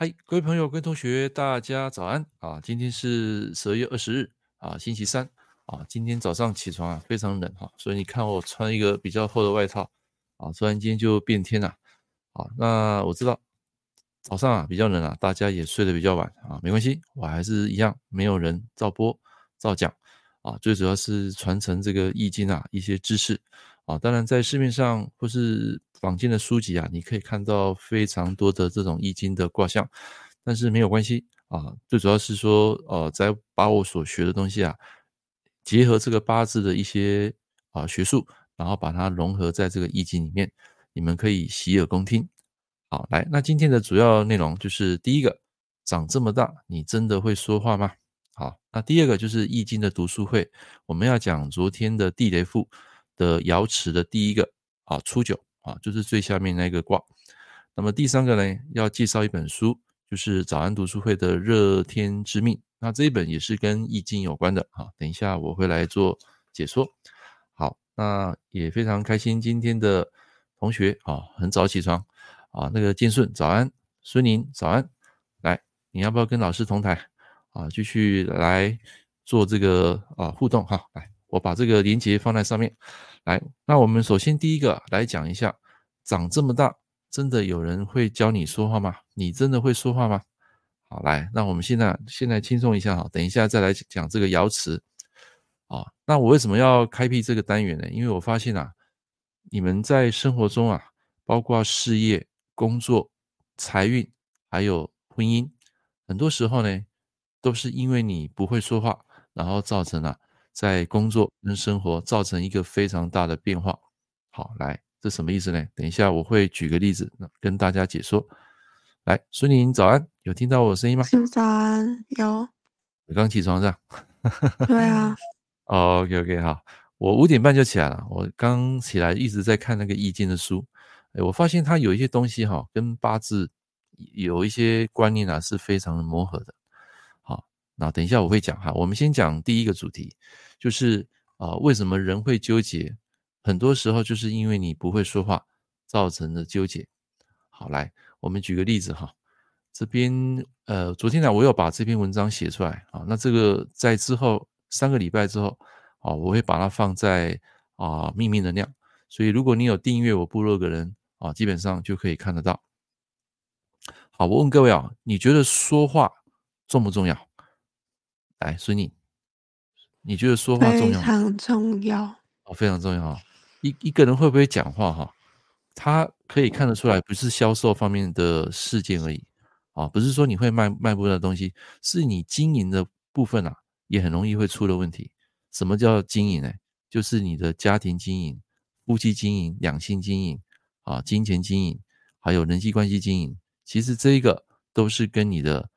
嗨，各位朋友、各位同学，大家早安啊！今天是十二月二十日啊，星期三啊。今天早上起床啊，非常冷哈，所以你看我穿一个比较厚的外套啊，突然间就变天了啊。那我知道早上啊比较冷啊，大家也睡得比较晚啊，没关系，我还是一样，没有人照播照讲啊。最主要是传承这个易经啊一些知识啊。当然，在市面上或是坊间的书籍啊，你可以看到非常多的这种易经的卦象，但是没有关系啊。最主要是说，呃，在把我所学的东西啊，结合这个八字的一些啊学术，然后把它融合在这个易经里面，你们可以洗耳恭听。好，来，那今天的主要内容就是第一个，长这么大，你真的会说话吗？好，那第二个就是易经的读书会，我们要讲昨天的地雷赋的爻辞的第一个啊初九。啊，就是最下面那个卦。那么第三个呢，要介绍一本书，就是早安读书会的热天之命。那这一本也是跟易经有关的啊。等一下我会来做解说。好，那也非常开心，今天的同学啊，很早起床啊。那个建顺早安，孙宁早安，来，你要不要跟老师同台啊？继续来做这个啊互动哈。来，我把这个连接放在上面。来，那我们首先第一个来讲一下，长这么大，真的有人会教你说话吗？你真的会说话吗？好，来，那我们现在现在轻松一下哈，等一下再来讲这个爻辞啊。那我为什么要开辟这个单元呢？因为我发现啊，你们在生活中啊，包括事业、工作、财运，还有婚姻，很多时候呢，都是因为你不会说话，然后造成了。在工作跟生活造成一个非常大的变化。好，来，这什么意思呢？等一下我会举个例子跟大家解说。来，孙宁早安，有听到我的声音吗？早安，有。我刚起床是吧？对啊。OK OK，好，我五点半就起来了。我刚起来一直在看那个易经的书，哎，我发现它有一些东西哈，跟八字有一些观念啊是非常的磨合的。那等一下我会讲哈。我们先讲第一个主题。就是啊，为什么人会纠结？很多时候就是因为你不会说话造成的纠结。好，来，我们举个例子哈。这边呃，昨天呢，我有把这篇文章写出来啊。那这个在之后三个礼拜之后啊，我会把它放在啊秘密能量。所以如果你有订阅我部落的人啊，基本上就可以看得到。好，我问各位啊，你觉得说话重不重要？来，孙宁。你觉得说话重要？非常重要哦，非常重要哈。一一个人会不会讲话哈？他可以看得出来，不是销售方面的事件而已啊，不是说你会卖卖不出来的东西，是你经营的部分啊，也很容易会出了问题。什么叫经营呢？就是你的家庭经营、夫妻经营、两性经营啊、金钱经营，还有人际关系经营。其实这一个都是跟你的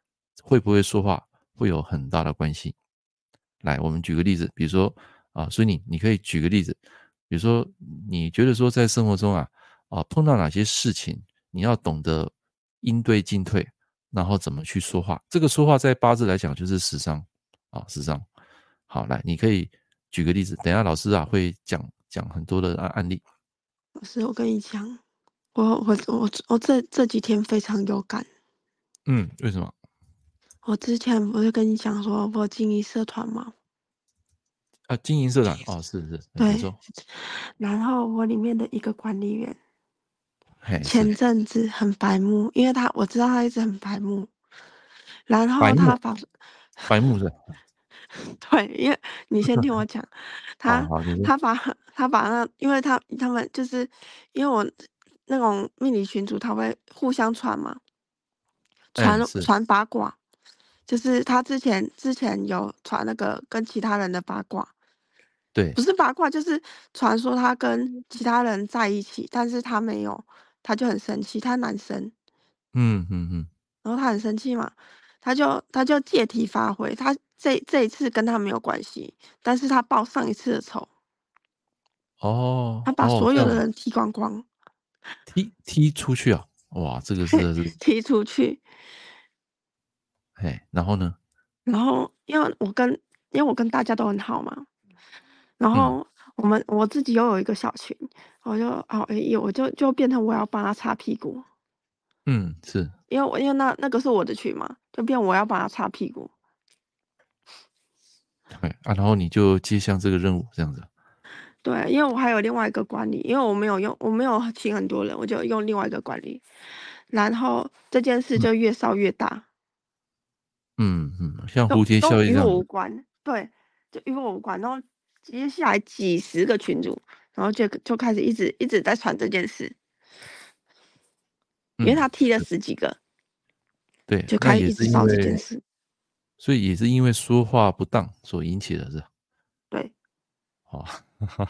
会不会说话会有很大的关系。来，我们举个例子，比如说啊，所以你你可以举个例子，比如说你觉得说在生活中啊啊碰到哪些事情，你要懂得应对进退，然后怎么去说话。这个说话在八字来讲就是食伤啊，食伤。好，来，你可以举个例子，等一下老师啊会讲讲很多的案案例。老师，我跟你讲，我我我我这这几天非常有感。嗯，为什么？我之前不是跟你讲说我经营社团吗？啊，经营社团哦，是是，对。然后我里面的一个管理员，前阵子很白目，因为他我知道他一直很白目，然后他把白目是，对，因为你先听我讲，他他把他把那，因为他他们就是因为我那种命理群组，他会互相传嘛，传传八卦。就是他之前之前有传那个跟其他人的八卦，对，不是八卦，就是传说他跟其他人在一起，但是他没有，他就很生气，他男生，嗯嗯嗯，然后他很生气嘛，他就他就借题发挥，他这这一次跟他没有关系，但是他报上一次的仇，哦，他把所有的人踢光光，哦、踢踢出去啊，哇，这个是 踢出去。哎，然后呢？然后因为我跟因为我跟大家都很好嘛，然后我们、嗯、我自己又有一个小群，我就哦哎，我就就变成我要帮他擦屁股。嗯，是因为我因为那那个是我的群嘛，就变我要帮他擦屁股。对啊，然后你就接下这个任务，这样子。对，因为我还有另外一个管理，因为我没有用，我没有请很多人，我就用另外一个管理，然后这件事就越烧越大。嗯嗯嗯，像蝴蝶效应一样。与我无关，对，就与我无关。然后接下来几十个群主，然后就就开始一直一直在传这件事。因为他踢了十几个，对，就开始一直闹这件事，所以也是因为说话不当所引起的，是吧？对，哦，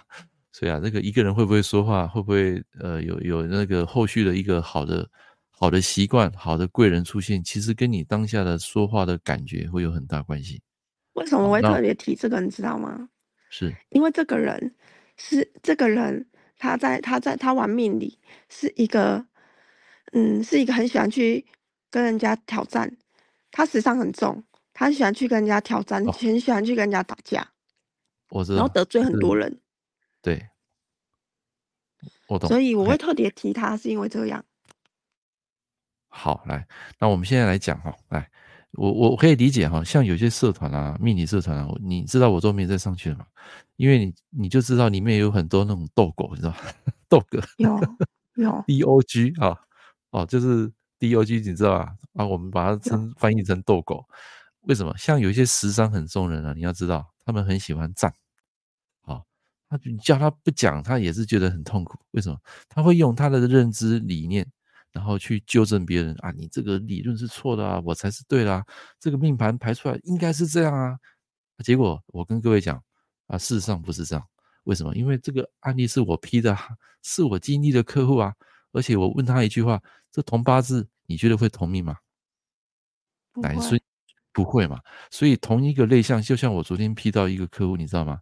所以啊，这个一个人会不会说话，会不会呃有有那个后续的一个好的好的习惯、好的贵人出现，其实跟你当下的说话的感觉会有很大关系。为什么我会特别提这个，你知道吗？是因为这个人是这个人，他在他在他玩命理是一个。嗯，是一个很喜欢去跟人家挑战，他时尚很重，他很喜欢去跟人家挑战，哦、很喜欢去跟人家打架，我知道，然后得罪很多人。对，我懂。所以我会特别提他，是因为这样。好，来，那我们现在来讲哈，来，我我可以理解哈，像有些社团啊，命理社团啊，你知道我都没再上去了嘛，因为你你就知道里面有很多那种斗狗，你知道吗？斗狗有有 D O G 啊。哦，就是 D O G，你知道吧？啊，我们把它称翻译成斗狗。为什么？像有一些食伤很重人啊，你要知道，他们很喜欢战。好，他你叫他不讲，他也是觉得很痛苦。为什么？他会用他的认知理念，然后去纠正别人啊，你这个理论是错的啊，我才是对的啊，这个命盘排出来应该是这样啊。结果我跟各位讲啊，事实上不是这样。为什么？因为这个案例是我批的，是我经历的客户啊。而且我问他一句话：这同八字你觉得会同命吗？男生不会嘛？所以同一个类象，就像我昨天批到一个客户，你知道吗？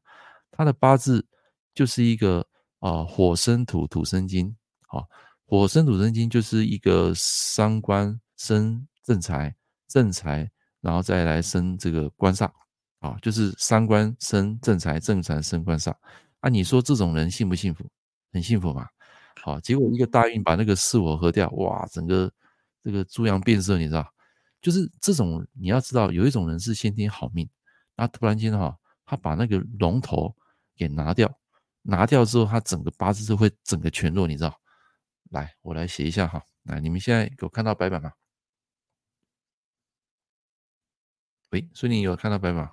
他的八字就是一个啊、呃、火生土，土生金，好，火生土生金就是一个伤官生正财，正财然后再来生这个官煞，啊，就是伤官生正财，正财生官煞。啊，你说这种人幸不幸福？很幸福嘛？好，结果一个大运把那个巳火合掉，哇，整个这个猪羊变色，你知道？就是这种，你要知道，有一种人是先天好命，那突然间哈，他把那个龙头给拿掉，拿掉之后，他整个八字就会整个全弱，你知道？来，我来写一下哈，来，你们现在有看到白板吗？喂，所以你有看到白板？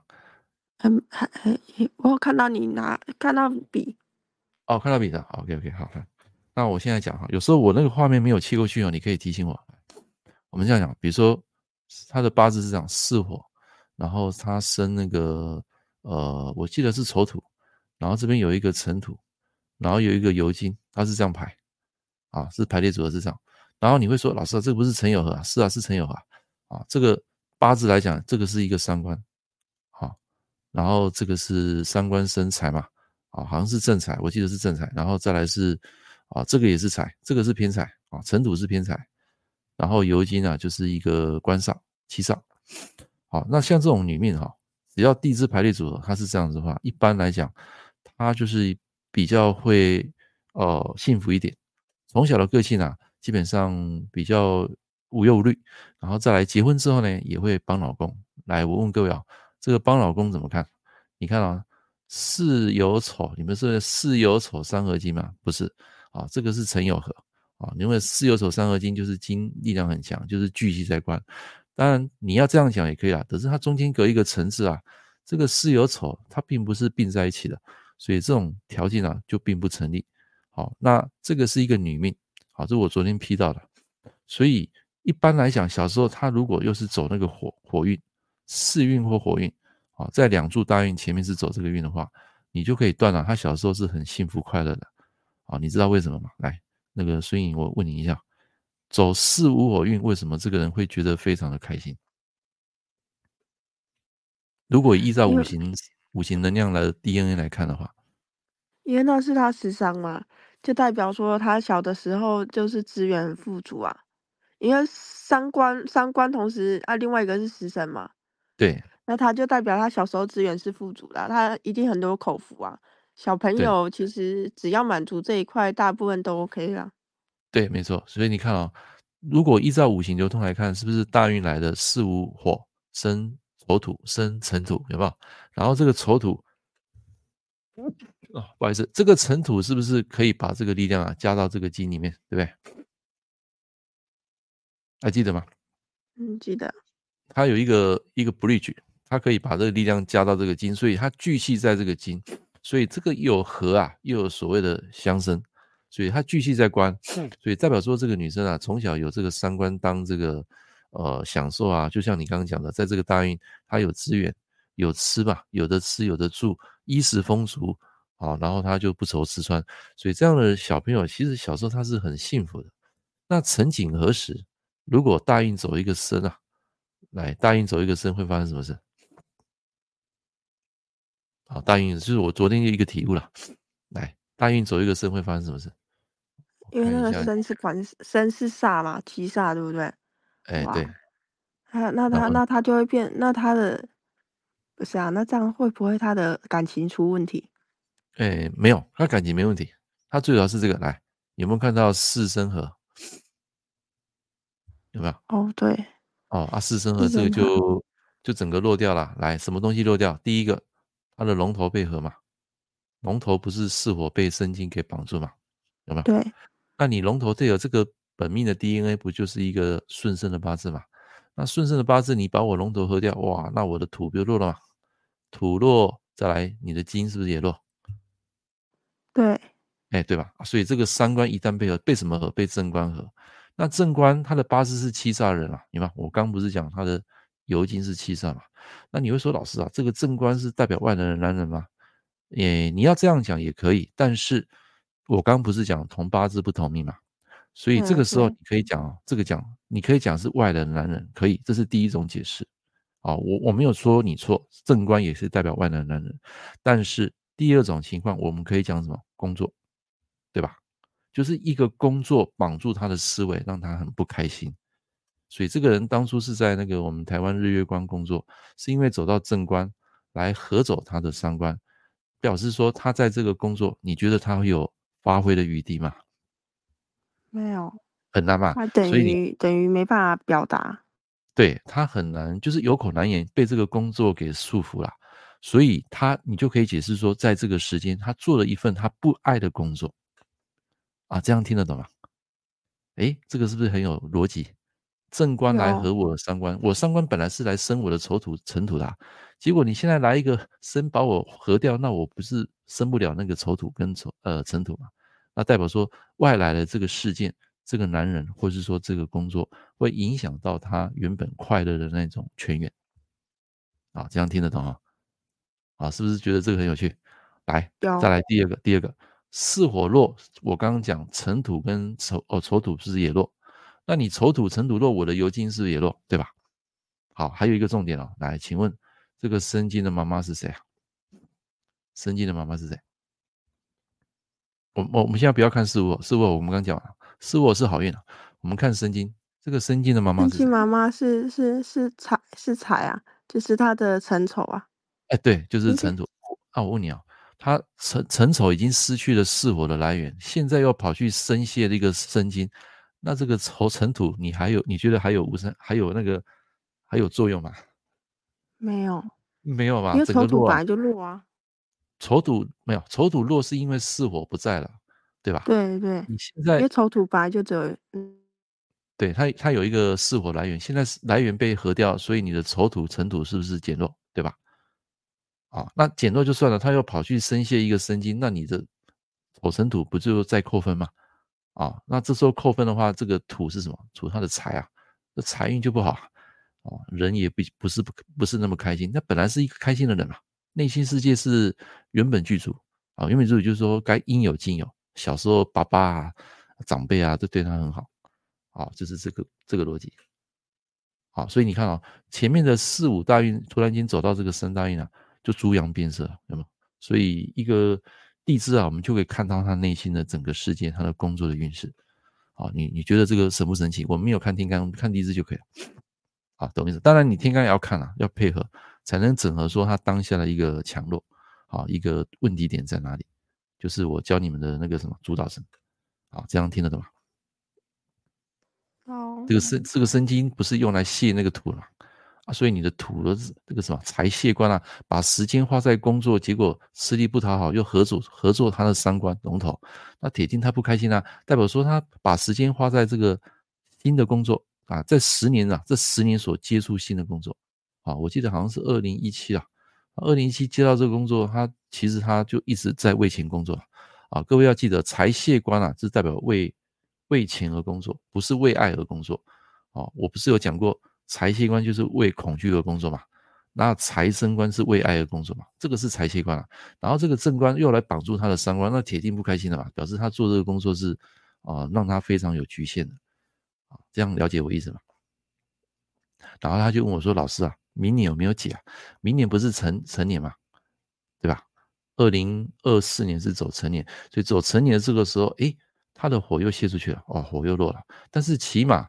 嗯，还还，我看到你拿看到笔，哦，看到笔的，OK OK，好，好。那我现在讲哈，有时候我那个画面没有切过去哦，你可以提醒我。我们这样讲，比如说他的八字是这样巳火，然后他生那个呃，我记得是丑土，然后这边有一个辰土，然后有一个酉金，他是这样排啊，是排列组合是这样。然后你会说，老师啊，这不是陈友和啊？是啊，是陈友和啊。这个八字来讲，这个是一个三官，好，然后这个是三官生财嘛，啊，好像是正财，我记得是正财，然后再来是。啊，这个也是财，这个是偏财啊，辰土是偏财，然后酉金啊就是一个官煞七煞。好，那像这种女命哈，只要地支排列组合它是这样子的话，一般来讲，她就是比较会呃幸福一点。从小的个性啊，基本上比较无忧无虑，然后再来结婚之后呢，也会帮老公。来，我问各位啊，这个帮老公怎么看？你看啊，巳酉丑，你们是巳酉丑三合金吗？不是。啊，这个是辰酉合啊，因为巳酉丑三合金就是金力量很强，就是巨细在官。当然你要这样讲也可以啦，可是它中间隔一个辰字啊，这个巳酉丑它并不是并在一起的，所以这种条件啊就并不成立。好，那这个是一个女命，好，这是我昨天批到的。所以一般来讲，小时候他如果又是走那个火火运、四运或火运，啊，在两柱大运前面是走这个运的话，你就可以断了，他小时候是很幸福快乐的。啊，你知道为什么吗？来，那个孙颖，我问你一下，走四五火运，为什么这个人会觉得非常的开心？如果依照五行五行能量来的 DNA 来看的话，因为那是他食伤嘛，就代表说他小的时候就是资源很富足啊。因为三官三官同时啊，另外一个是食神嘛，对，那他就代表他小时候资源是富足的，他一定很多口福啊。小朋友其实只要满足这一块，大部分都 OK 了。对，没错。所以你看啊、哦，如果依照五行流通来看，是不是大运来的四五火生丑土生辰土有没有？然后这个丑土，哦，不好意思，这个尘土是不是可以把这个力量啊加到这个金里面，对不对？还记得吗？嗯，记得。它有一个一个 bridge，它可以把这个力量加到这个金，所以它聚气在这个金，所以这个又有合啊，又有所谓的相生。所以它聚气在官，所以代表说这个女生啊，从小有这个三观当这个呃享受啊，就像你刚刚讲的，在这个大运，她有资源，有吃吧，有的吃，有的住，衣食丰足啊，然后他就不愁吃穿，所以这样的小朋友其实小时候他是很幸福的。那曾几何时？如果大运走一个生啊，来大运走一个生会发生什么事？好，大运就是我昨天的一个题目了，来大运走一个生会发生什么事？因为那个生是管生是煞嘛，七煞对不对？哎，对。那那他那他就会变，那他的不是啊？那这样会不会他的感情出问题？哎，没有，他感情没问题。他最主要是这个，来，有没有看到四生合？有没有？哦，对。哦啊，四生合这个就就整个落掉了。来，什么东西落掉？第一个，它的龙头被合嘛？龙头不是是火被生金给绑住嘛？有没有？对。那你龙头这有这个本命的 DNA 不就是一个顺生的八字嘛？那顺生的八字你把我龙头喝掉，哇，那我的土不就落了吗？土落再来，你的金是不是也落？对，哎，对吧？所以这个三官一旦被合，被什么合？被正官合。那正官他的八字是七煞人啊，你看我刚不是讲他的酉金是七煞嘛？那你会说老师啊，这个正官是代表外人的男人吗？诶，你要这样讲也可以，但是。我刚不是讲同八字不同命嘛，所以这个时候你可以讲哦，这个讲你可以讲是外人的男人，可以，这是第一种解释。哦，我我没有说你错，正官也是代表外来的男人，但是第二种情况我们可以讲什么？工作，对吧？就是一个工作绑住他的思维，让他很不开心。所以这个人当初是在那个我们台湾日月光工作，是因为走到正官来合走他的三官，表示说他在这个工作，你觉得他会有？发挥的余地吗？没有，很难嘛。他等于等于没办法表达，对他很难，就是有口难言，被这个工作给束缚了。所以他，你就可以解释说，在这个时间，他做了一份他不爱的工作啊，这样听得懂吗？哎，这个是不是很有逻辑？正官来合我的三官，我三官本来是来生我的丑土尘土的，结果你现在来一个生把我合掉，那我不是生不了那个丑土跟丑呃尘土嘛？那代表说外来的这个事件，这个男人，或是说这个工作，会影响到他原本快乐的那种泉源。啊，这样听得懂啊？啊，是不是觉得这个很有趣？来，再来第二个，第二个巳火落，我刚刚讲辰土跟丑哦丑土是不是也落？那你丑土辰土落，我的酉金是不是也落？对吧？好，还有一个重点哦，来，请问这个申金的妈妈是谁啊？申金的妈妈是谁？我我我们现在不要看巳火，巳火我们刚讲了，巳火是好运啊。我们看申金，这个申金的妈妈是谁？申金妈妈是是是财是财啊，就是她的辰丑啊。哎，对，就是尘土。啊，我问你啊，他尘尘丑已经失去了巳火的来源，现在又跑去生泄这个生金，那这个丑尘土你还有你觉得还有无生还有那个还有作用吗？没有，没有吧？因为丑土本来就弱啊。丑土没有，丑土弱是因为巳火不在了，对吧？对对。你现在因为丑土本来就只有，嗯，对它它有一个巳火来源，现在来源被合掉，所以你的丑土尘土是不是减弱，对吧？啊，那减弱就算了，他又跑去生泄一个生金，那你的丑辰土不就再扣分吗？啊，那这时候扣分的话，这个土是什么？土他的财啊，这财运就不好啊，人也不不是不不是那么开心，那本来是一个开心的人嘛。内心世界是原本具足啊，原本具足就是说该应有尽有。小时候爸爸啊、长辈啊都对他很好，啊，就是这个这个逻辑。啊，所以你看啊，前面的四五大运突然间走到这个三大运啊，就猪羊变色，有没有？所以一个地支啊，我们就可以看到他内心的整个世界，他的工作的运势。好，你你觉得这个神不神奇？我们没有看天干，看地支就可以了。好，懂意思？当然你天干也要看啊，要配合。才能整合说他当下的一个强弱，好，一个问题点在哪里？就是我教你们的那个什么主导神，好，这样听得懂吗？哦，嗯，这个生这个生金不是用来泄那个土了啊，所以你的土的这个什么财泄官啊，把时间花在工作，结果吃力不讨好，又合作合作他的三官龙头，那铁定他不开心啊，代表说他把时间花在这个新的工作啊，在十年啊，这十年所接触新的工作啊，我记得好像是二零一七啊，二零一七接到这个工作，他其实他就一直在为钱工作啊，各位要记得财泄官啊，是代表为。为钱而工作，不是为爱而工作。哦，我不是有讲过，财气官就是为恐惧而工作嘛？那财生官是为爱而工作嘛？这个是财气官啊。然后这个正官又来绑住他的三官，那铁定不开心了嘛？表示他做这个工作是啊、让他非常有局限的。啊，这样了解我意思吗？然后他就问我说：“老师啊，明年有没有解啊？明年不是成成年嘛？对吧？二零二四年是走成年，所以走成年这个时候，诶。他的火又泄出去了，哦，火又落了。但是起码，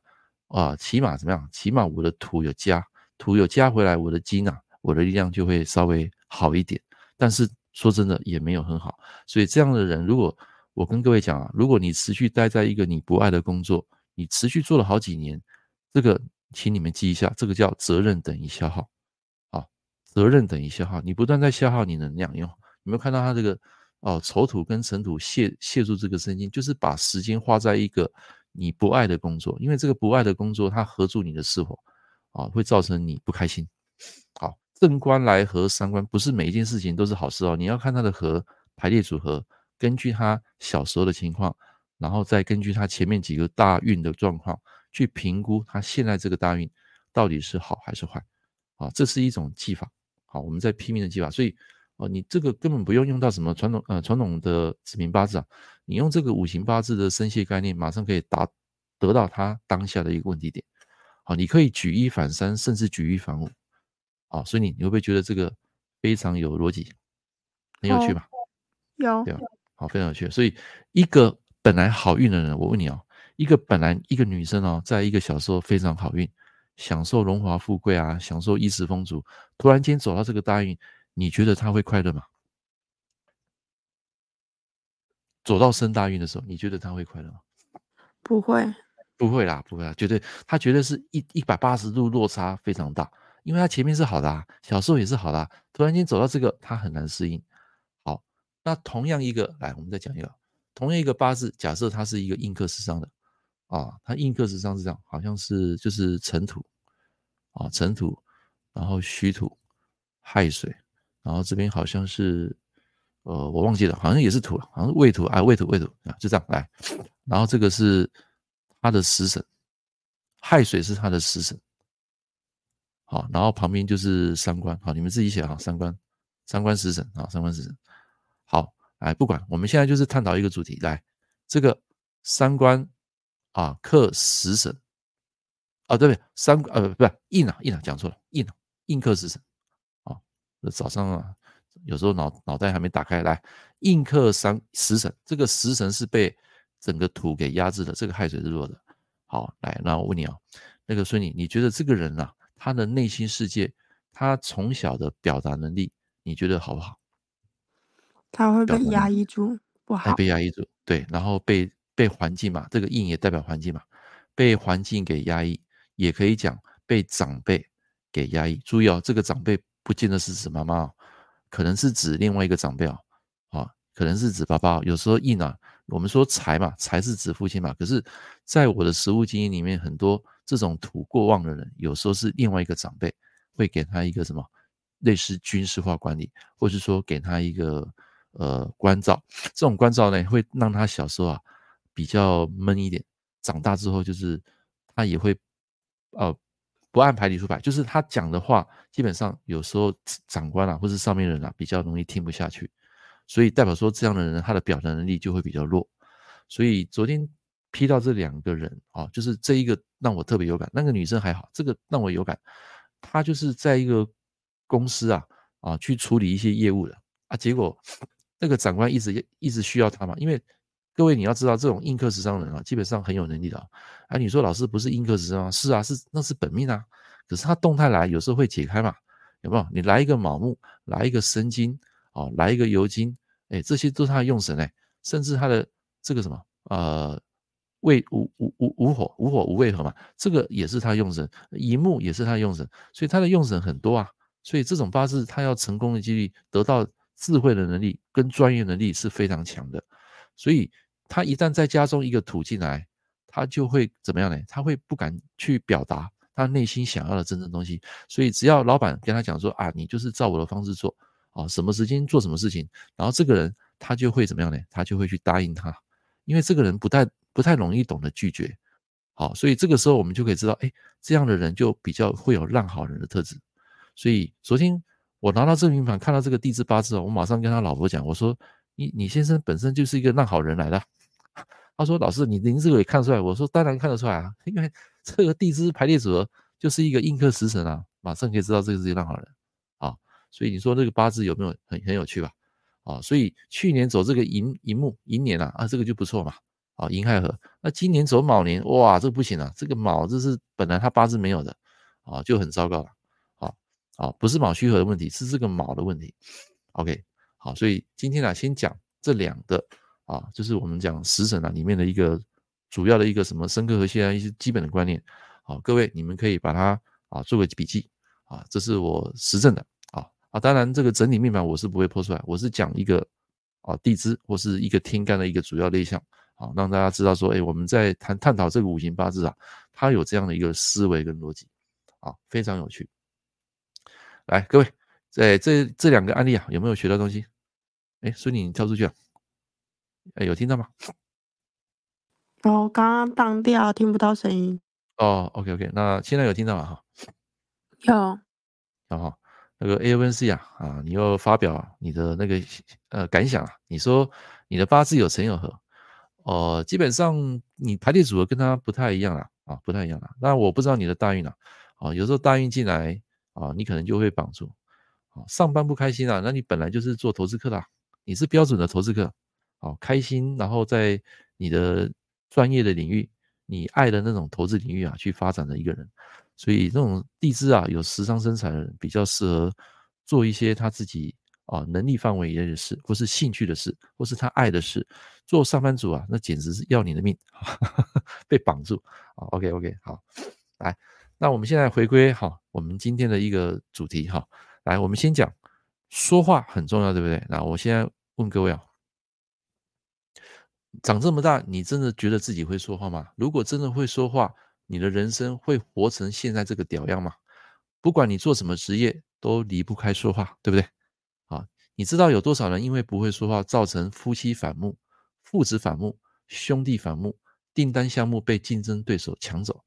啊，起码怎么样？起码我的土有加，土有加回来，我的金啊，我的力量就会稍微好一点。但是说真的，也没有很好。所以这样的人，如果我跟各位讲啊，如果你持续待在一个你不爱的工作，你持续做了好几年，这个，请你们记一下，这个叫责任等于消耗。啊，责任等于消耗，你不断在消耗你的能量，用有没有看到他这个？哦，丑土跟辰土泄泄入这个身心，就是把时间花在一个你不爱的工作，因为这个不爱的工作，它合住你的四火，啊，会造成你不开心。好，正官来合三官，不是每一件事情都是好事哦，你要看它的合排列组合，根据他小时候的情况，然后再根据他前面几个大运的状况，去评估他现在这个大运到底是好还是坏。啊，这是一种技法。好，我们在拼命的技法，所以。哦，你这个根本不用用到什么传统呃传统的子平八字啊，你用这个五行八字的生泄概念，马上可以达得到他当下的一个问题点。好，你可以举一反三，甚至举一反五。好，所以你你会不会觉得这个非常有逻辑，很有趣吧？有，对吧？好，非常有趣。所以一个本来好运的人，我问你哦，一个本来一个女生哦，在一个小时候非常好运，享受荣华富贵啊，享受衣食丰足，突然间走到这个大运。你觉得他会快乐吗？走到生大运的时候，你觉得他会快乐吗？不会，不会啦，不会啦，绝对，他绝对是一一百八十度落差非常大，因为他前面是好的啊，小时候也是好的啊，突然间走到这个，他很难适应。好，那同样一个，来，我们再讲一个，同样一个八字，假设他是一个印克食伤的啊，他印克食伤是这样，好像是就是尘土啊，尘土，然后虚土，亥水。然后这边好像是，呃，我忘记了，好像也是土了，好像未土啊，未土未土啊，就这样来。然后这个是他的食神，亥水是他的食神。好，然后旁边就是三官，好，你们自己写哈，三官，三官食神啊，三官食神。好，来不管，我们现在就是探讨一个主题，来，这个三官啊克食神，啊对不对？三呃不是印啊印啊讲错了，印啊印克食神。早上啊，有时候脑脑袋还没打开来，印克三食神，这个食神是被整个土给压制的，这个亥水是弱的。好，来，那我问你啊，那个孙女，你觉得这个人啊，他的内心世界，他从小的表达能力，你觉得好不好？他会被压抑住，不好。被压抑住，对，然后被被环境嘛，这个印也代表环境嘛，被环境给压抑，也可以讲被长辈给压抑。注意哦，这个长辈。不见得是指妈妈，可能是指另外一个长辈哦，啊，可能是指爸爸。有时候印啊，我们说财嘛，财是指父亲嘛。可是，在我的实务经验里面，很多这种土过旺的人，有时候是另外一个长辈会给他一个什么类似军事化管理，或是说给他一个呃关照。这种关照呢，会让他小时候啊比较闷一点，长大之后就是他也会呃。不按牌理出牌，就是他讲的话，基本上有时候长官啊，或是上面人啊，比较容易听不下去，所以代表说这样的人，他的表达能力就会比较弱。所以昨天批到这两个人啊，就是这一个让我特别有感，那个女生还好，这个让我有感，她就是在一个公司啊啊去处理一些业务的啊，结果 那个长官一直一直需要他嘛，因为。各位，你要知道，这种印克食伤人啊，基本上很有能力的啊。你说老师不是印克食伤吗？是啊，是那是本命啊。可是他动态来，有时候会解开嘛，有没有？你来一个卯木，来一个申金，哦，来一个酉金，哎，这些都是他的用神哎。甚至他的这个什么，呃，未无无无无火无火无为合嘛，这个也是他用神，乙木也是他用神，所以他的用神很多啊。所以这种八字他要成功的几率，得到智慧的能力跟专业能力是非常强的。所以他一旦在家中一个土进来，他就会怎么样呢？他会不敢去表达他内心想要的真正东西。所以只要老板跟他讲说啊，你就是照我的方式做啊，什么时间做什么事情，然后这个人他就会怎么样呢？他就会去答应他，因为这个人不太。不太容易懂得拒绝，好，所以这个时候我们就可以知道，哎，这样的人就比较会有烂好人的特质。所以昨天我拿到这命盘，看到这个地支八字，我马上跟他老婆讲，我说：“你你先生本身就是一个烂好人来的。”他说：“老师，你您这个也看出来？”我说：“当然看得出来啊，因为 这个地支排列组合就是一个印克食神啊，马上可以知道这个是一个烂好人啊。所以你说这个八字有没有很很有趣吧？啊，所以去年走这个寅寅木寅年啊，啊，这个就不错嘛。”啊，寅亥合，那今年走卯年，哇，这个不行啊！这个卯，这是本来他八字没有的，啊，就很糟糕了。啊啊，不是卯戌合的问题，是这个卯的问题。OK，好，所以今天呢，先讲这两个啊，就是我们讲十神啊里面的一个主要的一个什么生克合相啊一些基本的观念。好，各位你们可以把它啊做个笔记啊，这是我实证的啊啊，当然这个整体命盘我是不会剖出来，我是讲一个啊地支或是一个天干的一个主要类象。好，让大家知道说，哎，我们在谈探讨这个五行八字啊，它有这样的一个思维跟逻辑，啊，非常有趣。来，各位，在这这两个案例啊，有没有学到东西？哎，孙女，你跳出去啊？哎，有听到吗？哦，刚刚当掉，听不到声音。哦，OK OK，那现在有听到吗？哈，有。然后那个 A N C 啊，啊，你又发表你的那个呃感想啊，你说你的八字有辰有合。哦，基本上你排列组合跟他不太一样啊，啊，不太一样啊。那我不知道你的大运啊，啊，有时候大运进来啊，你可能就会绑住，啊，上班不开心啊，那你本来就是做投资客的，你是标准的投资客，啊，开心，然后在你的专业的领域，你爱的那种投资领域啊，去发展的一个人，所以这种地支啊，有时尚生产的人比较适合做一些他自己。啊，能力范围内的事，或是兴趣的事，或是他爱的事，做上班族啊，那简直是要你的命，被绑住啊。OK OK，好，来，那我们现在回归哈，我们今天的一个主题哈，来，我们先讲说话很重要，对不对？那我现在问各位啊，长这么大，你真的觉得自己会说话吗？如果真的会说话，你的人生会活成现在这个屌样吗？不管你做什么职业，都离不开说话，对不对？啊你知道有多少人因为不会说话，造成夫妻反目、父子反目、兄弟反目、订单项目被竞争对手抢走？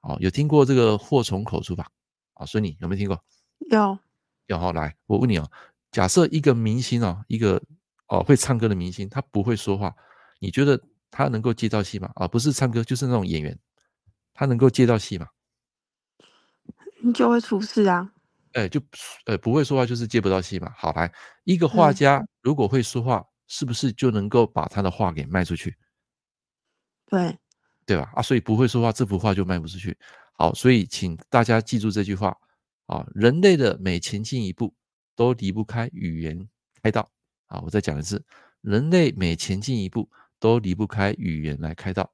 啊，有听过这个祸从口出吧？啊，所以你有没有听过？有。有好，来，我问你哦，假设一个明星啊，一个哦会唱歌的明星，他不会说话，你觉得他能够接到戏吗？啊，不是唱歌，就是那种演员，他能够接到戏吗？你 就会出事啊。哎，就呃不会说话，就是接不到戏嘛。好，来，一个画家如果会说话，是不是就能够把他的画给卖出去？对，对吧？啊，所以不会说话，这幅画就卖不出去。好，所以请大家记住这句话啊，人类的每前进一步都离不开语言开道。啊，我再讲一次，人类每前进一步都离不开语言来开道。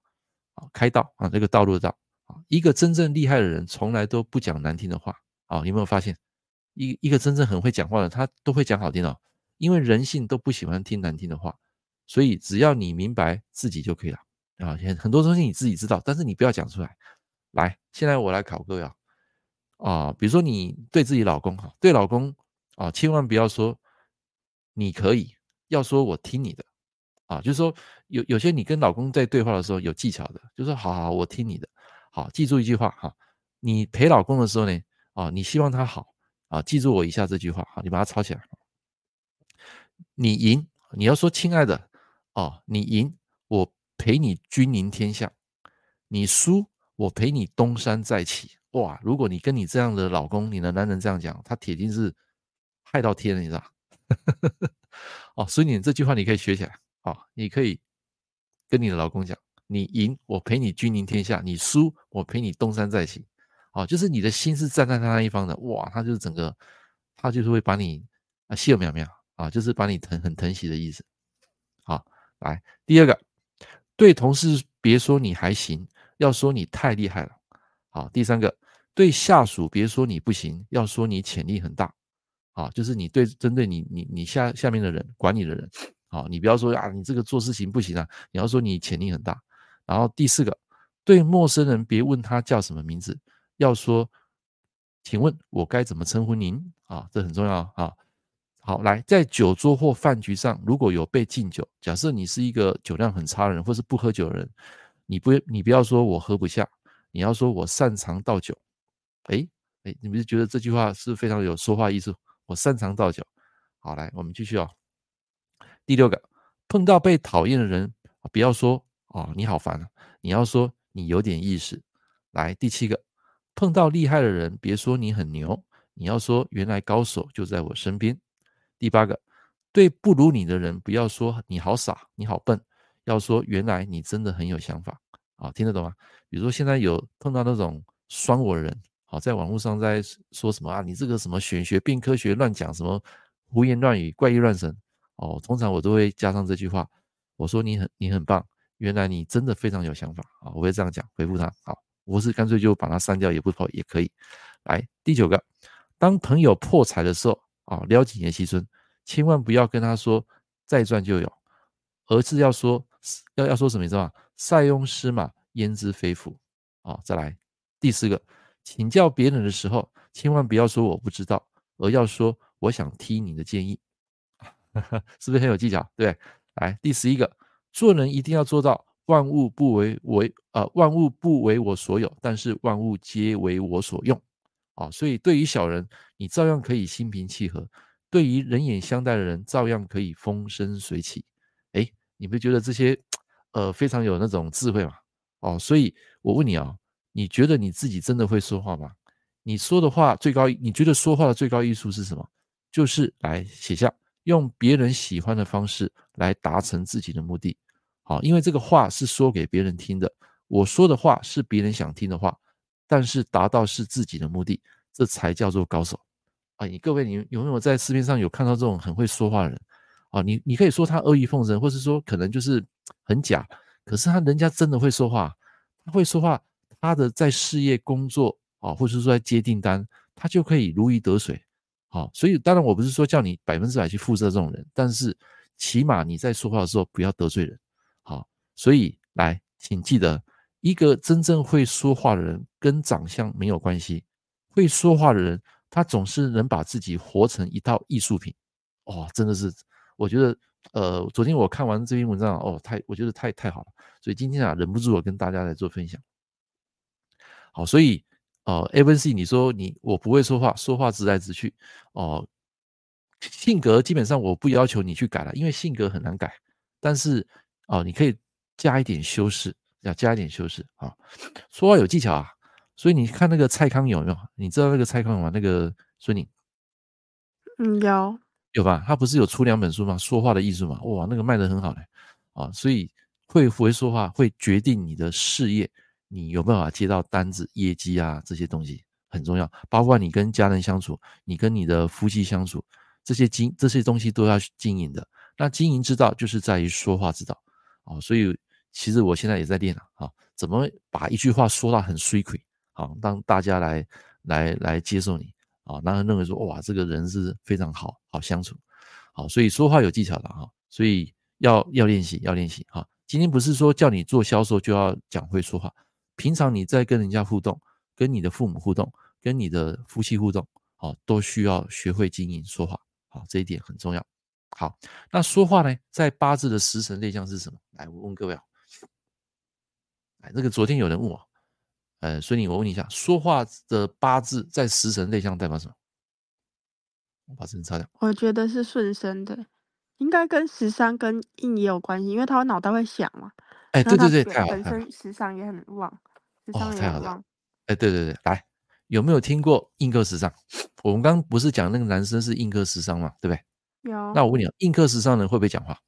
啊，开道啊，这个道路的道啊，一个真正厉害的人从来都不讲难听的话。啊，有没有发现？一一个真正很会讲话的，他都会讲好听的，因为人性都不喜欢听难听的话，所以只要你明白自己就可以了啊。很很多东西你自己知道，但是你不要讲出来。来，现在我来考各位啊，啊，比如说你对自己老公哈，对老公啊，千万不要说你可以，要说我听你的啊，就是说有有些你跟老公在对话的时候有技巧的，就说好好我听你的，好，记住一句话哈，你陪老公的时候呢，啊，你希望他好。啊，记住我以下这句话，好，你把它抄起来。你赢，你要说亲爱的，哦，你赢，我陪你君临天下；你输，我陪你东山再起。哇，如果你跟你这样的老公，你的男人这样讲，他铁定是害到天了，你知道？哦，所以你这句话你可以学起来，哦，你可以跟你的老公讲：你赢，我陪你君临天下；你输，我陪你东山再起。哦，就是你的心是站在他那一方的，哇，他就是整个，他就是会把你啊，谢苗苗啊，就是把你疼很疼惜的意思。好，来第二个，对同事别说你还行，要说你太厉害了。好，第三个，对下属别说你不行，要说你潜力很大。啊，就是你对针对你你你下下面的人，管你的人，好，你不要说啊，你这个做事情不行啊，你要说你潜力很大。然后第四个，对陌生人别问他叫什么名字，要说，请问我该怎么称呼您？啊，这很重要啊。好，来，在酒桌或饭局上，如果有被敬酒，假设你是一个酒量很差的人，或是不喝酒的人，你不，你不要说我喝不下，你要说我擅长倒酒。诶诶，你们是觉得这句话是非常有说话艺术？我擅长倒酒。好，来，我们继续哦。第六个，碰到被讨厌的人，不要说哦，你好烦啊，你要说你有点意思。来，第七个，碰到厉害的人，别说你很牛，你要说原来高手就在我身边。第八个，对不如你的人，不要说你好傻，你好笨，要说原来你真的很有想法啊，听得懂吗？比如说现在有碰到那种酸我的人，好，在网络上在说什么啊，你这个什么玄学病科学乱讲什么胡言乱语怪异乱神哦，通常我都会加上这句话，我说你很你很棒，原来你真的非常有想法啊，我会这样讲回复他，好，我是干脆就把他删掉也不跑也可以。来，第九个，当朋友破财的时候。啊，撩紧爷妻孙，千万不要跟他说再赚就有，而是要说要要说什么？你知道？塞翁失马，焉知非福。啊，再来第四个，请教别人的时候，千万不要说我不知道，而要说我想听你的建议，是不是很有技巧？对，来第十一个，做人一定要做到万物不为为呃万物不为我所有，但是万物皆为我所用。啊，所以对于小人，你照样可以心平气和；对于冷眼相待的人，照样可以风生水起。诶，你不觉得这些呃非常有那种智慧吗？哦，所以我问你啊，你觉得你自己真的会说话吗？你说的话最高，你觉得说话的最高艺术是什么？就是来写下，用别人喜欢的方式来达成自己的目的。好，因为这个话是说给别人听的，我说的话是别人想听的话。但是达到是自己的目的，这才叫做高手啊！你各位，你有没有在市面上有看到这种很会说话的人啊？你你可以说他阿谀奉承，或是说可能就是很假，可是他人家真的会说话，他会说话，他的在事业工作啊，或者是说在接订单，他就可以如鱼得水。好，所以当然我不是说叫你百分之百去负责这种人，但是起码你在说话的时候不要得罪人。好，所以来，请记得。一个真正会说话的人，跟长相没有关系。会说话的人，他总是能把自己活成一套艺术品。哦，真的是，我觉得，呃，昨天我看完这篇文章，哦，太，我觉得太太好了。所以今天啊，忍不住我跟大家来做分享。好，所以，呃，Evan C，你说你我不会说话，说话直来直去，哦，性格基本上我不要求你去改了，因为性格很难改。但是，哦，你可以加一点修饰。要加一点修饰啊，说话有技巧啊，所以你看那个蔡康永有没有？你知道那个蔡康永吗？那个孙宁，嗯，有有吧？他不是有出两本书吗？说话的艺术嘛，哇，那个卖的很好嘞啊！所以会不会说话会决定你的事业，你有办法接到单子、业绩啊这些东西很重要。包括你跟家人相处，你跟你的夫妻相处，这些经这些东西都要经营的。那经营之道就是在于说话之道啊，所以。其实我现在也在练了啊，怎么把一句话说到很水亏，啊让大家来来来接受你啊，让人认为说哇，这个人是非常好好相处，好，所以说话有技巧的哈，所以要要练习要练习哈。今天不是说叫你做销售就要讲会说话，平常你在跟人家互动，跟你的父母互动，跟你的夫妻互动，哦，都需要学会经营说话，好，这一点很重要。好，那说话呢，在八字的十神类象是什么？来，我问各位啊。哎，那个昨天有人问我，呃，所以我问你一下，说话的八字在食神类象代表什么？我把这擦掉。我觉得是顺生的，应该跟十三跟印也有关系，因为他脑袋会想嘛。哎，对对对，太好了。本身食伤也很旺，食伤也很旺。哎，对对对，来，有没有听过硬客时尚？我们刚刚不是讲那个男生是硬客时尚嘛，对不对？有。那我问你啊，印克食伤人会不会讲话？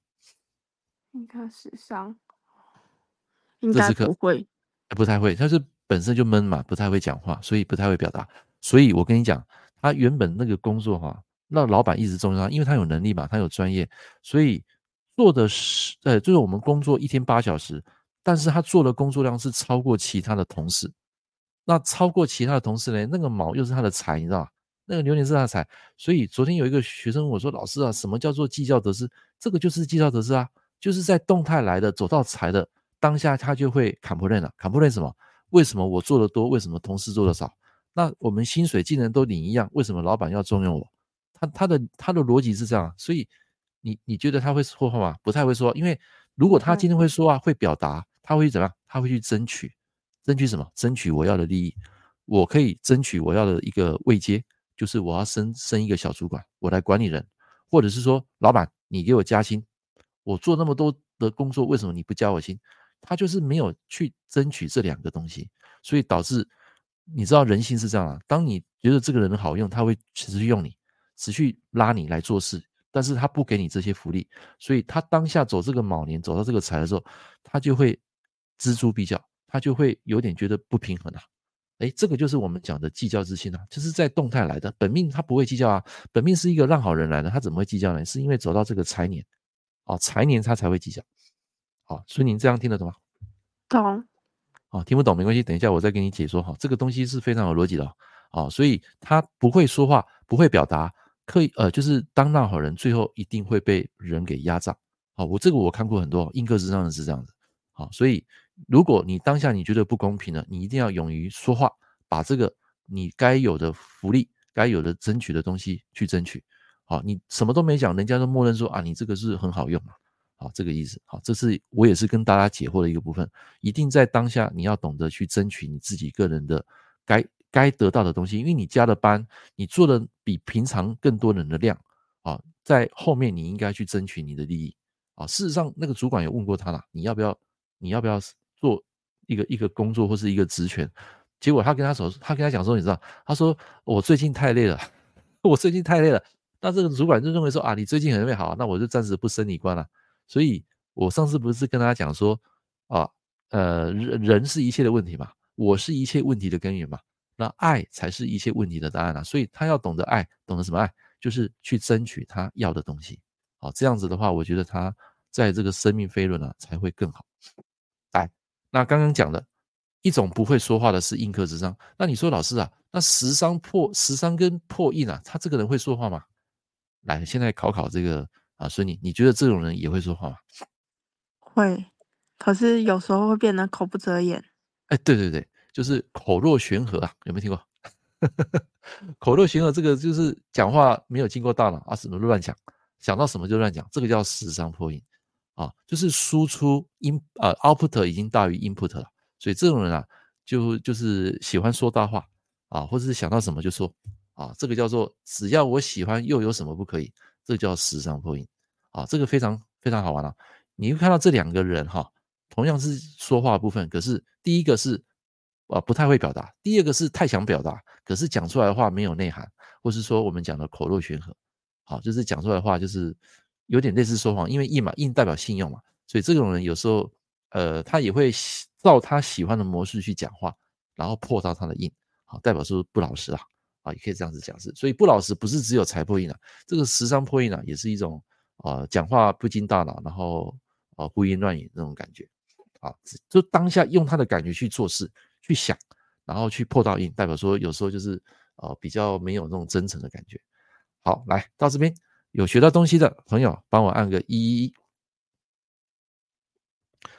印克食伤。应该不会，不太会，他是本身就闷嘛，不太会讲话，所以不太会表达。所以我跟你讲，他原本那个工作哈，那老板一直重视他，因为他有能力嘛，他有专业，所以做的是，呃，就是我们工作一天八小时，但是他做的工作量是超过其他的同事。那超过其他的同事呢？那个卯又是他的财，你知道吗？那个流年是他的财。所以昨天有一个学生问我说：“老师啊，什么叫做计较得失？这个就是计较得失啊，就是在动态来的走到财的当下，他就会 complain 了。complain 什么？为什么我做的多？为什么同事做的少？那我们薪水既然都领一样，为什么老板要重用我？他他的他的逻辑是这样。所以你你觉得他会说话吗？不太会说，因为。如果他今天会说啊，会表达，他会怎么样？他会去争取，争取什么？争取我要的利益。我可以争取我要的一个位阶，就是我要升升一个小主管，我来管理人，或者是说，老板你给我加薪，我做那么多的工作，为什么你不加我薪？他就是没有去争取这两个东西，所以导致你知道人性是这样啊。当你觉得这个人好用，他会持续用你，持续拉你来做事。但是他不给你这些福利，所以他当下走这个卯年，走到这个财的时候，他就会錙铢必较，他就会有点觉得不平衡啊。诶，这个就是我们讲的计较之心啊，就是在动态来的。本命他不会计较啊，本命是一个烂好人来的，他怎么会计较呢？是因为走到这个财年，哦，财年他才会计较。好，所以您这样听得懂吗？懂。哦，听不懂没关系，等一下我再给你解说哈。这个东西是非常有逻辑的哦。哦，所以他不会说话，不会表达。可以，呃，就是当烂好人，最后一定会被人给压榨。好，我这个我看过很多，印克之上的是这样子。好，所以如果你当下你觉得不公平了，你一定要勇于说话，把这个你该有的福利、该有的争取的东西去争取。好，你什么都没讲，人家都默认说啊，你这个是很好用啊。好，这个意思。好，这是我也是跟大家解惑的一个部分。一定在当下，你要懂得去争取你自己个人的该。该得到的东西，因为你加了班，你做的比平常更多人的量啊，在后面你应该去争取你的利益啊。事实上，那个主管有问过他了，你要不要，你要不要做一个一个工作或是一个职权？结果他跟他说，他跟他讲说，你知道，他说我最近太累了，我最近太累了。那这个主管就认为说啊，你最近很累，好，那我就暂时不升你官了。所以我上次不是跟他讲说啊，呃，人人是一切的问题嘛，我是一切问题的根源嘛。那爱才是一切问题的答案啊！所以他要懂得爱，懂得什么爱，就是去争取他要的东西。好，这样子的话，我觉得他在这个生命飞轮啊才会更好。来，那刚刚讲的一种不会说话的是印克之伤。那你说老师啊，那食伤破食伤跟破印啊，他这个人会说话吗？来，现在考考这个啊，孙女，你觉得这种人也会说话吗？会，可是有时候会变得口不择言。哎，对对对。就是口若悬河啊，有没有听过？口若悬河，这个就是讲话没有经过大脑啊，什么乱讲，想到什么就乱讲，这个叫食伤破印啊，就是输出 in 呃 output 已经大于 input 了，所以这种人啊，就就是喜欢说大话啊，或者是想到什么就说啊，这个叫做只要我喜欢，又有什么不可以？这个叫时尚破音啊，这个非常非常好玩啊。你会看到这两个人哈，同样是说话部分，可是第一个是。啊，不太会表达。第二个是太想表达，可是讲出来的话没有内涵，或是说我们讲的口若悬河。好，就是讲出来的话就是有点类似说谎，因为印嘛，印代表信用嘛，所以这种人有时候，呃，他也会照他喜欢的模式去讲话，然后破到他的印，好，代表说不老实啊，啊，也可以这样子讲是。所以不老实不是只有财破印啊，这个食伤破印啊，也是一种啊，讲话不经大脑，然后啊胡言乱语那种感觉，啊，就当下用他的感觉去做事。去想，然后去破到印，代表说有时候就是呃比较没有那种真诚的感觉。好，来到这边有学到东西的朋友，帮我按个一。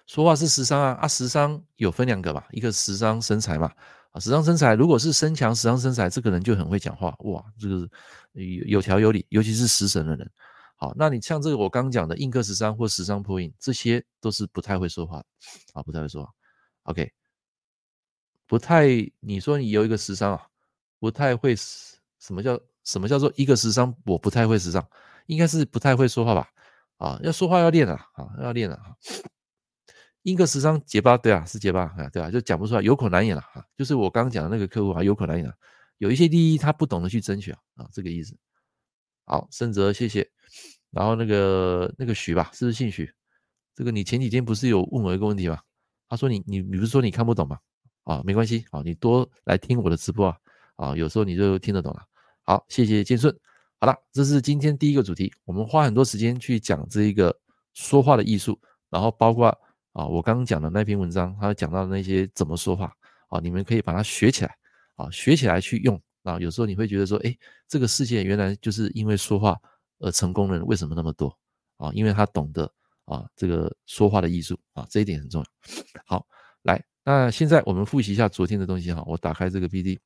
说话是食伤啊，啊食伤有分两个嘛，一个食伤身材嘛，啊食伤身材，如果是身强食伤身材，这个人就很会讲话，哇，这个有有条有理，尤其是食神的人。好，那你像这个我刚讲的印克十伤或十伤破印，这些都是不太会说话，啊不太会说话。OK。不太，你说你有一个食伤啊，不太会，什么叫什么叫做一个食伤？我不太会食伤，应该是不太会说话吧？啊，要说话要练啊，啊，要练啊。一个食伤结巴，对啊，是结巴啊，对啊，就讲不出来，有口难言了啊。就是我刚刚讲的那个客户啊，有口难言了，有一些利益他不懂得去争取啊，啊，这个意思。好，胜泽，谢谢。然后那个那个许吧，是不是姓许？这个你前几天不是有问我一个问题吗？他说你你你不是说你看不懂吗？啊，没关系，啊，你多来听我的直播啊，啊，有时候你就听得懂了。好，谢谢建顺。好了，这是今天第一个主题，我们花很多时间去讲这一个说话的艺术，然后包括啊，我刚刚讲的那篇文章，他讲到的那些怎么说话啊，你们可以把它学起来啊，学起来去用啊。有时候你会觉得说，诶，这个世界原来就是因为说话而成功的人为什么那么多啊？因为他懂得啊这个说话的艺术啊，这一点很重要。好，来，那现在我们复习一下昨天的东西哈。我打开这个 PPT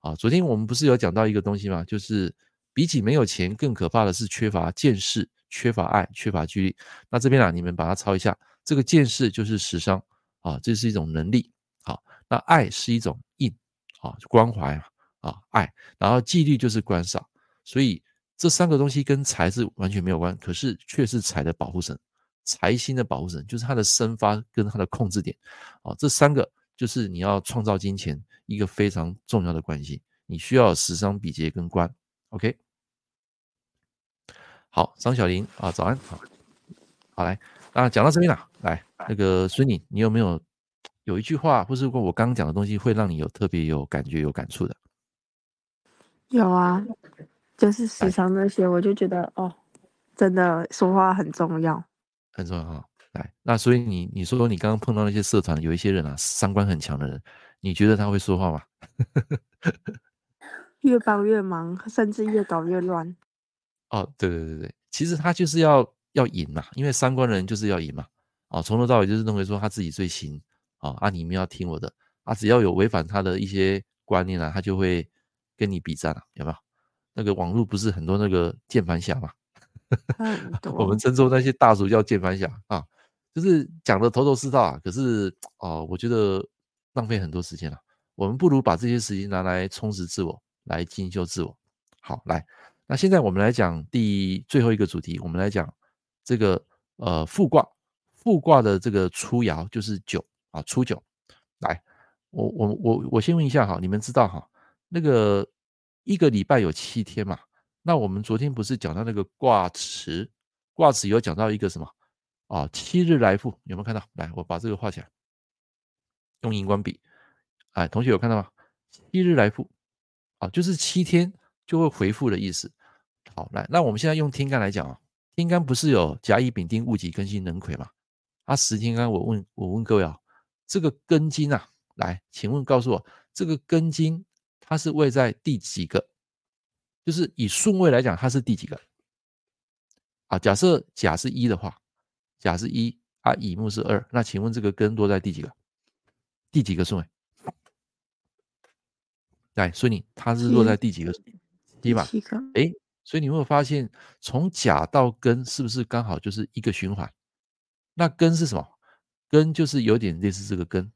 啊，昨天我们不是有讲到一个东西吗？就是比起没有钱更可怕的是缺乏见识、缺乏爱、缺乏距离。那这边啊，你们把它抄一下。这个见识就是时商啊，这是一种能力。好，那爱是一种印啊，关怀啊，爱。然后纪律就是观赏，所以这三个东西跟财是完全没有关，可是却是财的保护神，财星的保护神就是它的生发跟它的控制点啊。这三个就是你要创造金钱一个非常重要的关系，你需要时商比劫跟官。OK，好，张小林啊，早安，好，好来。啊，讲到这边了，来，那个孙颖，你有没有有一句话，或是说我刚刚讲的东西，会让你有特别有感觉、有感触的？有啊，就是时常那些，我就觉得哦，真的说话很重要，很重要哈。来，那所以你你说说，你刚刚碰到那些社团有一些人啊，三观很强的人，你觉得他会说话吗？越帮越忙，甚至越搞越乱。哦，对对对对，其实他就是要。要赢嘛，因为三观的人就是要赢嘛，哦，从头到尾就是认为说他自己最行，哦，啊，你们要听我的，啊，只要有违反他的一些观念啊，他就会跟你比战啊，有没有？那个网络不是很多那个键盘侠嘛，我们称作那些大叔叫键盘侠啊，就是讲的头头是道啊，可是哦，我觉得浪费很多时间了，我们不如把这些时间拿来充实自我，来进修自我。好，来，那现在我们来讲第最后一个主题，我们来讲。这个呃复卦，复卦的这个初爻就是九啊，初九。来，我我我我先问一下哈，你们知道哈，那个一个礼拜有七天嘛？那我们昨天不是讲到那个卦辞，卦辞有讲到一个什么啊？七日来复，有没有看到？来，我把这个画起来，用荧光笔。哎，同学有看到吗？七日来复，就是七天就会回复的意思。好，来，那我们现在用天干来讲啊。天干不是有甲乙丙丁戊己庚辛壬癸吗？啊，十天干我问我问各位啊，这个庚金啊，来，请问告诉我，这个庚金它是位在第几个？就是以顺位来讲，它是第几个？啊，假设甲是一的话，甲是一啊，乙木是二，那请问这个庚落在第几个？第几个顺位？来，所以你它是落在第几个？第一吧？哎。所以你会有发现，从甲到庚是不是刚好就是一个循环？那庚是什么？庚就是有点类似这个庚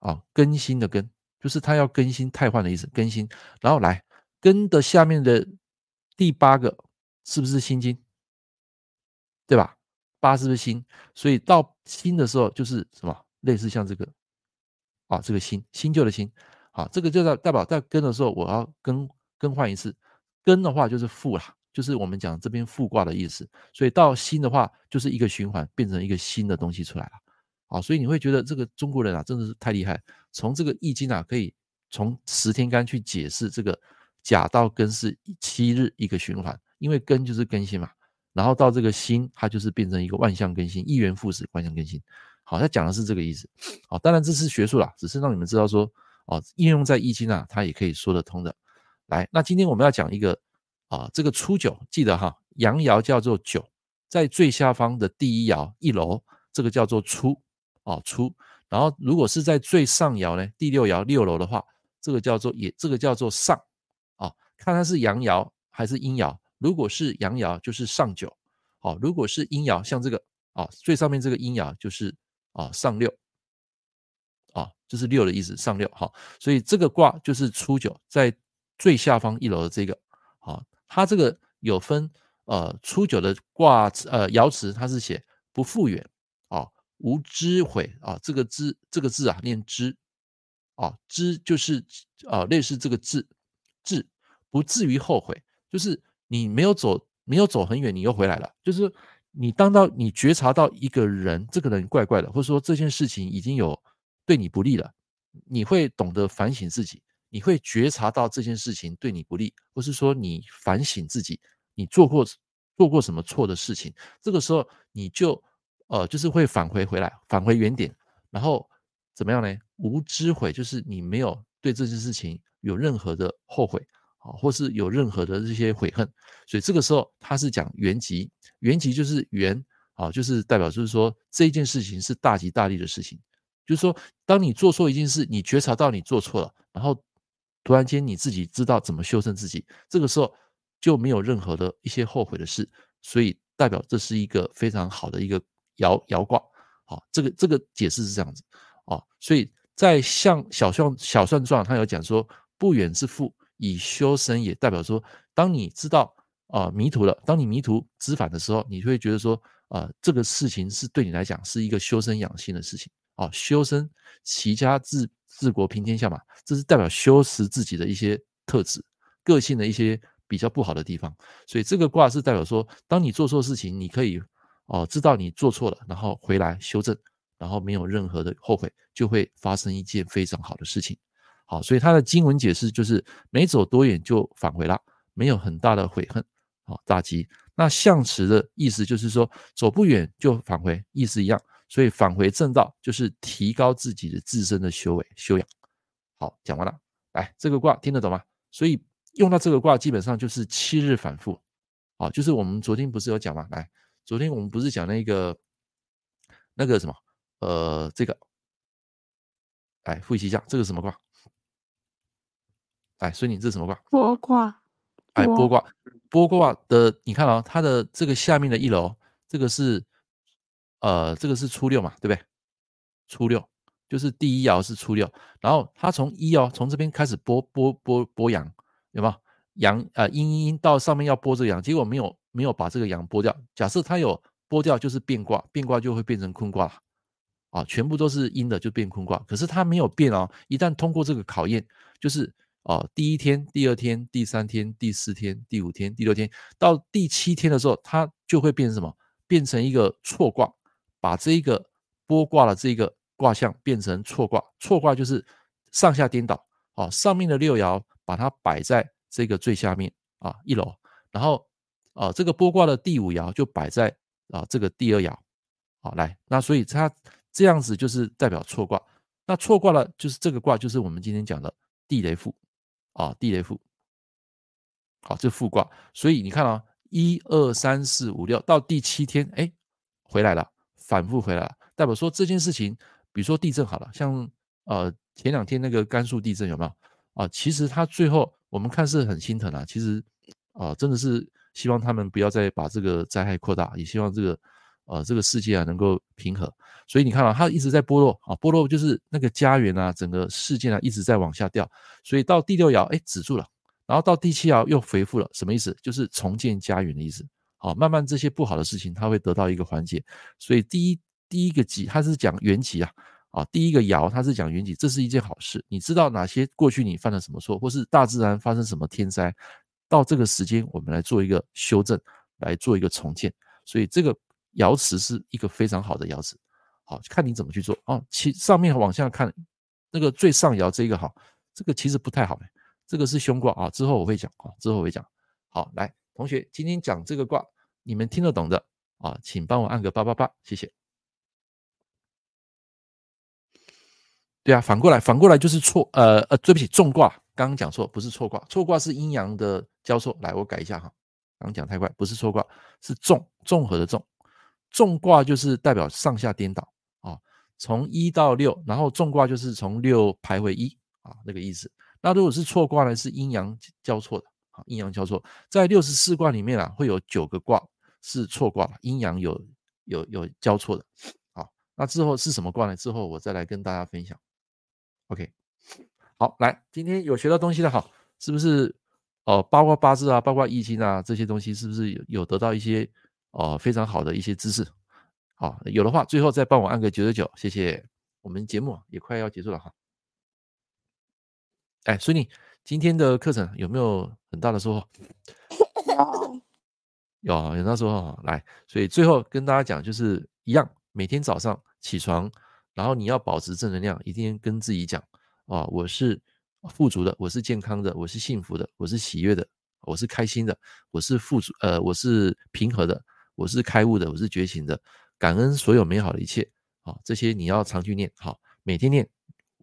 啊，更新的更，就是它要更新、汰换的意思。更新，然后来庚的下面的第八个是不是辛金？对吧？八是不是辛？所以到辛的时候就是什么？类似像这个啊，这个新新旧的新，好，这个就代代表在庚的时候我要更更换一次。庚的话就是复啦，就是我们讲这边复卦的意思，所以到辛的话就是一个循环，变成一个新的东西出来了，啊，所以你会觉得这个中国人啊真的是太厉害，从这个易经啊可以从十天干去解释这个甲到庚是七日一个循环，因为庚就是更新嘛，然后到这个辛它就是变成一个万象更新，一元复始，万象更新，好，他讲的是这个意思，好，当然这是学术啦，只是让你们知道说，哦，应用在易经啊，它也可以说得通的。来，那今天我们要讲一个啊，这个初九，记得哈，阳爻叫做九，在最下方的第一爻一楼，这个叫做初啊初。然后如果是在最上爻呢，第六爻六楼的话，这个叫做也，这个叫做上啊，看它是阳爻还是阴爻。如果是阳爻，就是上九，好；如果是阴爻，像这个啊，最上面这个阴爻就是啊上六，啊，就是六的意思，上六好。所以这个卦就是初九在。最下方一楼的这个，啊，它这个有分，呃，初九的卦，呃，爻辞它是写不复远，啊，无知悔，啊，这个知这个字啊念知，啊，知就是啊类似这个字，至不至于后悔，就是你没有走没有走很远，你又回来了，就是你当到你觉察到一个人这个人怪怪的，或者说这件事情已经有对你不利了，你会懂得反省自己。你会觉察到这件事情对你不利，或是说你反省自己，你做过做过什么错的事情，这个时候你就呃，就是会返回回来，返回原点，然后怎么样呢？无知悔就是你没有对这件事情有任何的后悔啊，或是有任何的这些悔恨，所以这个时候他是讲原籍，原籍就是原啊，就是代表就是说这一件事情是大吉大利的事情，就是说当你做错一件事，你觉察到你做错了，然后突然间你自己知道怎么修正自己，这个时候就没有任何的一些后悔的事，所以代表这是一个非常好的一个。爻爻卦，好，这个这个解释是这样子啊，所以在像小算小算状，他有讲说，不远之父以修身也，代表说，当你知道啊、呃、迷途了，当你迷途知返的时候，你会觉得说啊、呃，这个事情是对你来讲是一个修身养性的事情哦，修身齐家治治国平天下嘛，这是代表修持自己的一些特质、个性的一些比较不好的地方，所以这个卦是代表说，当你做错事情，你可以。哦，知道你做错了，然后回来修正，然后没有任何的后悔，就会发生一件非常好的事情。好，所以他的经文解释就是没走多远就返回了，没有很大的悔恨。好，大吉。那象辞的意思就是说走不远就返回，意思一样。所以返回正道就是提高自己的自身的修为修养。好，讲完了。来，这个卦听得懂吗？所以用到这个卦基本上就是七日反复。好，就是我们昨天不是有讲吗？来。昨天我们不是讲那个那个什么呃，这个，来，复习一下，这个什么卦？哎，孙女，这是什么卦？波卦。哎，波卦，波卦的，你看啊、哦，它的这个下面的一楼，这个是呃，这个是初六嘛，对不对？初六就是第一爻是初六，然后它从一爻从这边开始拨拨拨拨阳，有没有？阳呃阴阴阴到上面要拨这个阳，结果没有。没有把这个阳拨掉，假设它有拨掉，就是变卦，变卦就会变成坤卦了，啊，全部都是阴的就变坤卦。可是它没有变哦，一旦通过这个考验，就是哦，第一天、第二天、第三天、第四天、第五天、第六天，到第七天的时候，它就会变成什么？变成一个错卦，把这一个拨卦的这个卦象变成错卦。错卦就是上下颠倒，啊，上面的六爻把它摆在这个最下面啊一楼，然后。啊，这个拨卦的第五爻就摆在啊这个第二爻，好来，那所以它这样子就是代表错卦，那错卦了就是这个卦就是我们今天讲的地雷复啊地雷复，好这复卦，所以你看啊，一二三四五六到第七天，哎回来了，反复回来了，代表说这件事情，比如说地震好了，像呃前两天那个甘肃地震有没有啊？其实他最后我们看是很心疼啊，其实啊真的是。希望他们不要再把这个灾害扩大，也希望这个，呃，这个世界啊能够平和。所以你看啊，它一直在剥落啊，剥落就是那个家园啊，整个事件啊一直在往下掉。所以到第六爻，哎，止住了，然后到第七爻又恢复了，什么意思？就是重建家园的意思。好，慢慢这些不好的事情它会得到一个缓解。所以第一第一个吉，它是讲元吉啊，啊，第一个爻它是讲元吉，这是一件好事。你知道哪些过去你犯了什么错，或是大自然发生什么天灾？到这个时间，我们来做一个修正，来做一个重建。所以这个爻辞是一个非常好的爻辞。好，看你怎么去做哦。其上面往下看，那个最上爻这个好，这个其实不太好。这个是凶卦啊，之后我会讲啊，之后我会讲。好，来，同学，今天讲这个卦，你们听得懂的啊，请帮我按个八八八，谢谢。对啊，反过来，反过来就是错。呃呃，对不起，重卦。刚刚讲错，不是错卦，错卦是阴阳的交错。来，我改一下哈，刚刚讲太快，不是错卦，是重综合的重。重卦就是代表上下颠倒啊，从一到六，然后重卦就是从六排回一啊，那个意思。那如果是错卦呢，是阴阳交错的，阴阳交错。在六十四卦里面啊，会有九个卦是错卦，阴阳有有有交错的。好，那之后是什么卦呢？之后我再来跟大家分享。OK。好，来，今天有学到东西的好，是不是？哦、呃，包括八字啊，八卦易经啊，这些东西是不是有有得到一些哦、呃、非常好的一些知识？好，有的话，最后再帮我按个九九九，谢谢。我们节目也快要结束了哈。哎，孙妮，今天的课程有没有很大的收获？有，有很大收获。来，所以最后跟大家讲，就是一样，每天早上起床，然后你要保持正能量，一定跟自己讲。啊，我是富足的，我是健康的，我是幸福的，我是喜悦的，我是开心的，我是富足，呃，我是平和的，我是开悟的，我是觉醒的，感恩所有美好的一切，啊，这些你要常去念，好，每天念，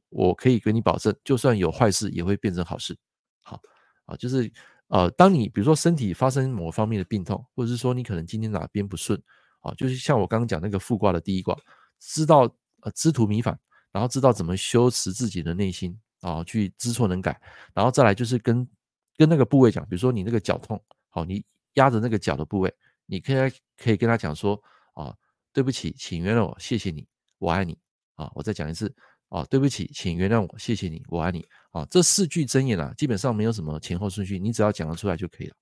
我可以给你保证，就算有坏事也会变成好事，好，啊，就是呃，当你比如说身体发生某方面的病痛，或者是说你可能今天哪边不顺，啊，就是像我刚刚讲那个复卦的第一卦，知道呃知途迷返，然后知道怎么修持自己的内心啊，去知错能改，然后再来就是跟跟那个部位讲，比如说你那个脚痛，好，你压着那个脚的部位，你可以可以跟他讲说啊，对不起，请原谅我，谢谢你，我爱你。啊，我再讲一次啊，对不起，请原谅我，谢谢你，我爱你啊，这四句真言啊，基本上没有什么前后顺序，你只要讲得出来就可以了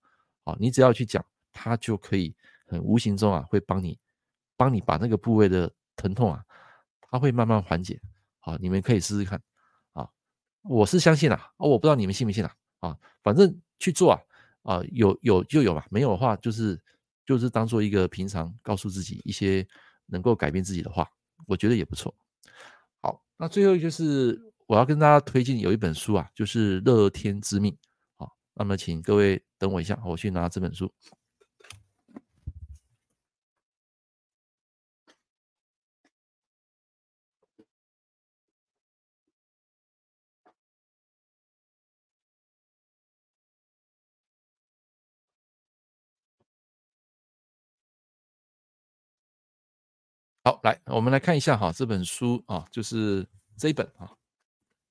啊，你只要去讲，他就可以很无形中啊，会帮你帮你把那个部位的疼痛啊。它会慢慢缓解，好，你们可以试试看，啊，我是相信啦，啊，我不知道你们信不信啦，啊，反正去做啊，啊，有有就有嘛，没有的话就是就是当做一个平常告诉自己一些能够改变自己的话，我觉得也不错。好，那最后就是我要跟大家推荐有一本书啊，就是《乐天之命》，好，那么请各位等我一下，我去拿这本书。好，来，我们来看一下哈，这本书啊，就是这一本啊，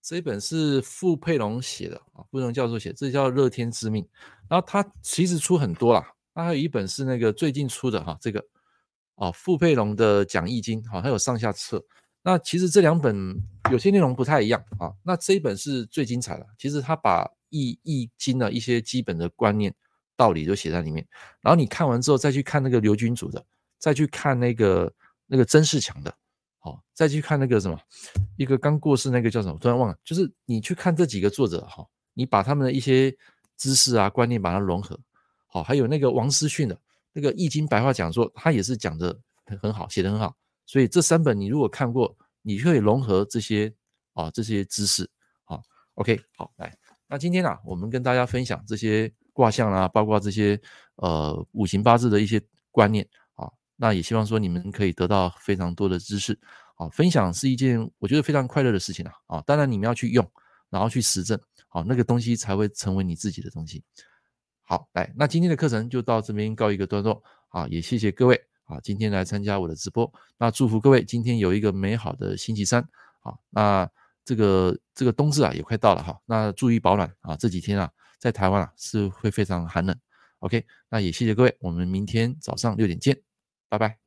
这一本是傅佩荣写的啊，傅佩荣教授写，这叫《乐天之命》。然后他其实出很多啦，他还有一本是那个最近出的哈，这个啊，傅佩荣的讲易经，哈，还有上下册。那其实这两本有些内容不太一样啊，那这一本是最精彩的。其实他把易易经的一些基本的观念道理都写在里面，然后你看完之后再去看那个刘君主的，再去看那个。那个曾仕强的，好，再去看那个什么，一个刚过世那个叫什么，突然忘了。就是你去看这几个作者，哈，你把他们的一些知识啊、观念把它融合，好，还有那个王思训的那个《易经白话讲座》，他也是讲的很好，写的很好。所以这三本你如果看过，你可以融合这些啊这些知识，好，OK，好，来，那今天啊，我们跟大家分享这些卦象啊，包括这些呃五行八字的一些观念。那也希望说你们可以得到非常多的知识，啊，分享是一件我觉得非常快乐的事情啊，啊，当然你们要去用，然后去实证，好，那个东西才会成为你自己的东西。好，来，那今天的课程就到这边告一个段落，啊，也谢谢各位啊，今天来参加我的直播，那祝福各位今天有一个美好的星期三，啊，那这个这个冬至啊也快到了哈，那注意保暖啊，这几天啊在台湾啊是会非常寒冷，OK，那也谢谢各位，我们明天早上六点见。拜拜。